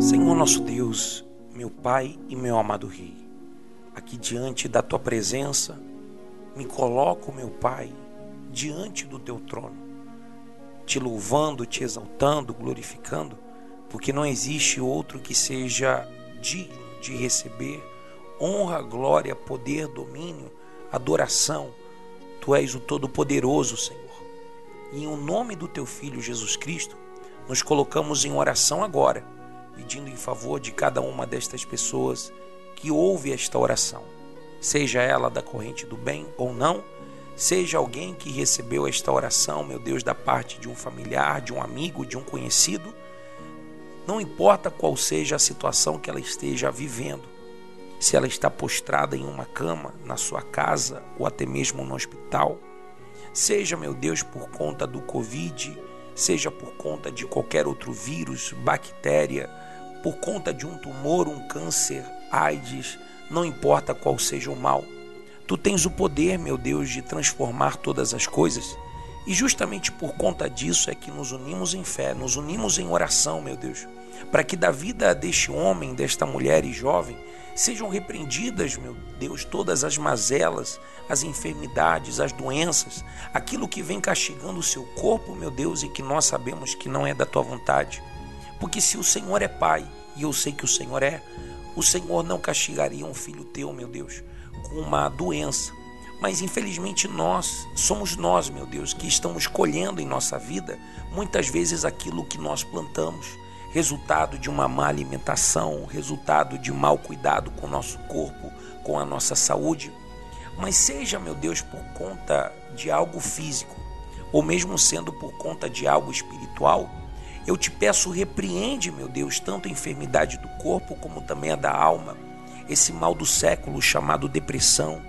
Senhor nosso Deus, meu Pai e meu amado Rei, aqui diante da tua presença, me coloco, meu Pai, diante do teu trono, te louvando, te exaltando, glorificando, porque não existe outro que seja digno de receber honra, glória, poder, domínio, adoração. Tu és o Todo-Poderoso, Senhor. E em o nome do teu Filho Jesus Cristo, nos colocamos em oração agora pedindo em favor de cada uma destas pessoas que ouve esta oração, seja ela da corrente do bem ou não, seja alguém que recebeu esta oração, meu Deus, da parte de um familiar, de um amigo, de um conhecido, não importa qual seja a situação que ela esteja vivendo, se ela está postrada em uma cama, na sua casa ou até mesmo no hospital, seja, meu Deus, por conta do Covid, seja por conta de qualquer outro vírus, bactéria, por conta de um tumor, um câncer, AIDS, não importa qual seja o mal. Tu tens o poder, meu Deus, de transformar todas as coisas. E justamente por conta disso é que nos unimos em fé, nos unimos em oração, meu Deus, para que da vida deste homem, desta mulher e jovem, sejam repreendidas, meu Deus, todas as mazelas, as enfermidades, as doenças, aquilo que vem castigando o seu corpo, meu Deus, e que nós sabemos que não é da tua vontade. Porque se o Senhor é Pai, e eu sei que o Senhor é, o Senhor não castigaria um filho teu, meu Deus, com uma doença. Mas infelizmente nós, somos nós, meu Deus, que estamos colhendo em nossa vida muitas vezes aquilo que nós plantamos, resultado de uma má alimentação, resultado de mau cuidado com o nosso corpo, com a nossa saúde. Mas seja, meu Deus, por conta de algo físico, ou mesmo sendo por conta de algo espiritual, eu te peço, repreende, meu Deus, tanto a enfermidade do corpo como também a da alma, esse mal do século chamado depressão,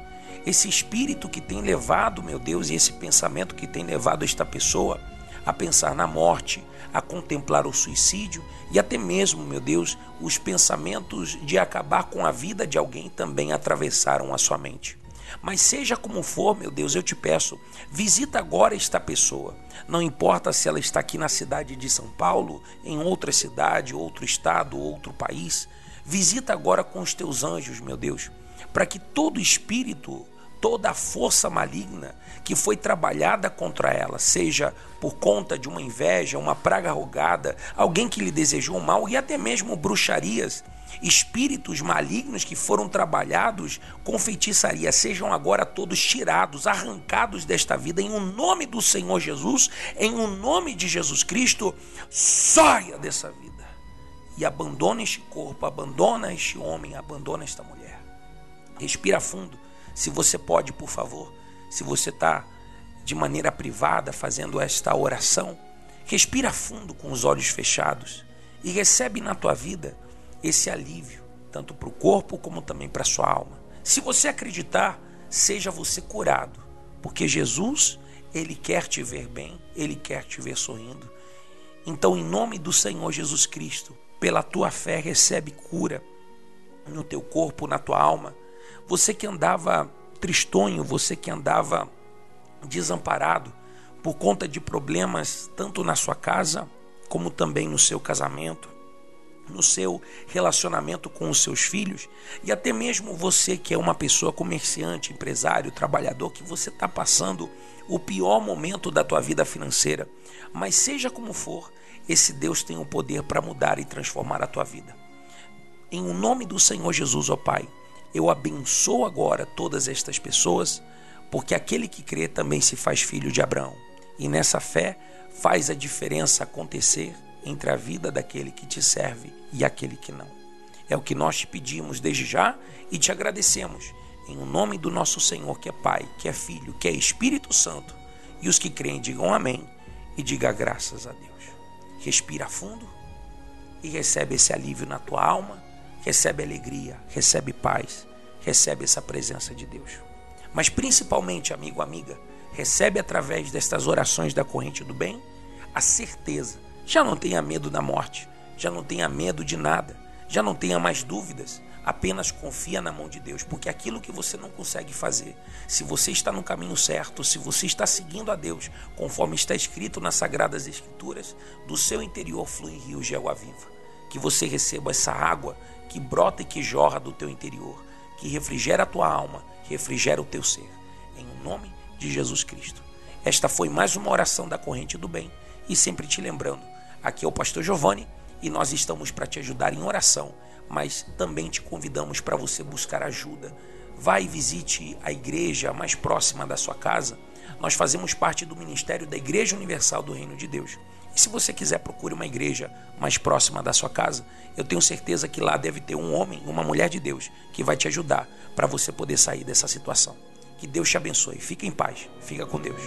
esse espírito que tem levado, meu Deus, e esse pensamento que tem levado esta pessoa a pensar na morte, a contemplar o suicídio e até mesmo, meu Deus, os pensamentos de acabar com a vida de alguém também atravessaram a sua mente. Mas seja como for, meu Deus, eu te peço, visita agora esta pessoa. Não importa se ela está aqui na cidade de São Paulo, em outra cidade, outro estado, outro país. Visita agora com os teus anjos, meu Deus, para que todo espírito, toda a força maligna que foi trabalhada contra ela, seja por conta de uma inveja, uma praga rogada, alguém que lhe desejou mal e até mesmo bruxarias, espíritos malignos que foram trabalhados com feitiçaria sejam agora todos tirados, arrancados desta vida em o um nome do Senhor Jesus, em o um nome de Jesus Cristo, saia dessa vida e abandona este corpo, abandona este homem, abandona esta mulher. Respira fundo, se você pode, por favor, se você está de maneira privada fazendo esta oração, respira fundo com os olhos fechados e recebe na tua vida esse alívio, tanto para o corpo como também para a sua alma. Se você acreditar, seja você curado, porque Jesus, ele quer te ver bem, ele quer te ver sorrindo. Então, em nome do Senhor Jesus Cristo, pela tua fé, recebe cura no teu corpo, na tua alma. Você que andava tristonho, você que andava desamparado por conta de problemas tanto na sua casa como também no seu casamento, no seu relacionamento com os seus filhos e até mesmo você que é uma pessoa comerciante, empresário, trabalhador, que você está passando o pior momento da tua vida financeira. Mas seja como for, esse Deus tem o poder para mudar e transformar a tua vida. Em o nome do Senhor Jesus, ó Pai, eu abençoo agora todas estas pessoas, porque aquele que crê também se faz filho de Abraão. E nessa fé faz a diferença acontecer entre a vida daquele que te serve e aquele que não. É o que nós te pedimos desde já e te agradecemos. Em nome do nosso Senhor, que é Pai, que é Filho, que é Espírito Santo. E os que creem digam amém e diga graças a Deus. Respira fundo e recebe esse alívio na tua alma, recebe alegria, recebe paz, recebe essa presença de Deus. Mas principalmente, amigo, amiga, recebe através destas orações da corrente do bem a certeza já não tenha medo da morte, já não tenha medo de nada, já não tenha mais dúvidas. Apenas confia na mão de Deus, porque aquilo que você não consegue fazer, se você está no caminho certo, se você está seguindo a Deus, conforme está escrito nas Sagradas Escrituras, do seu interior flui rios de água viva. que você receba essa água que brota e que jorra do teu interior, que refrigera a tua alma, refrigera o teu ser. Em nome de Jesus Cristo. Esta foi mais uma oração da corrente do bem. E sempre te lembrando, aqui é o pastor Giovanni e nós estamos para te ajudar em oração, mas também te convidamos para você buscar ajuda. Vai e visite a igreja mais próxima da sua casa. Nós fazemos parte do ministério da Igreja Universal do Reino de Deus. E se você quiser, procure uma igreja mais próxima da sua casa. Eu tenho certeza que lá deve ter um homem, uma mulher de Deus que vai te ajudar para você poder sair dessa situação. Que Deus te abençoe. Fica em paz. Fica com Deus.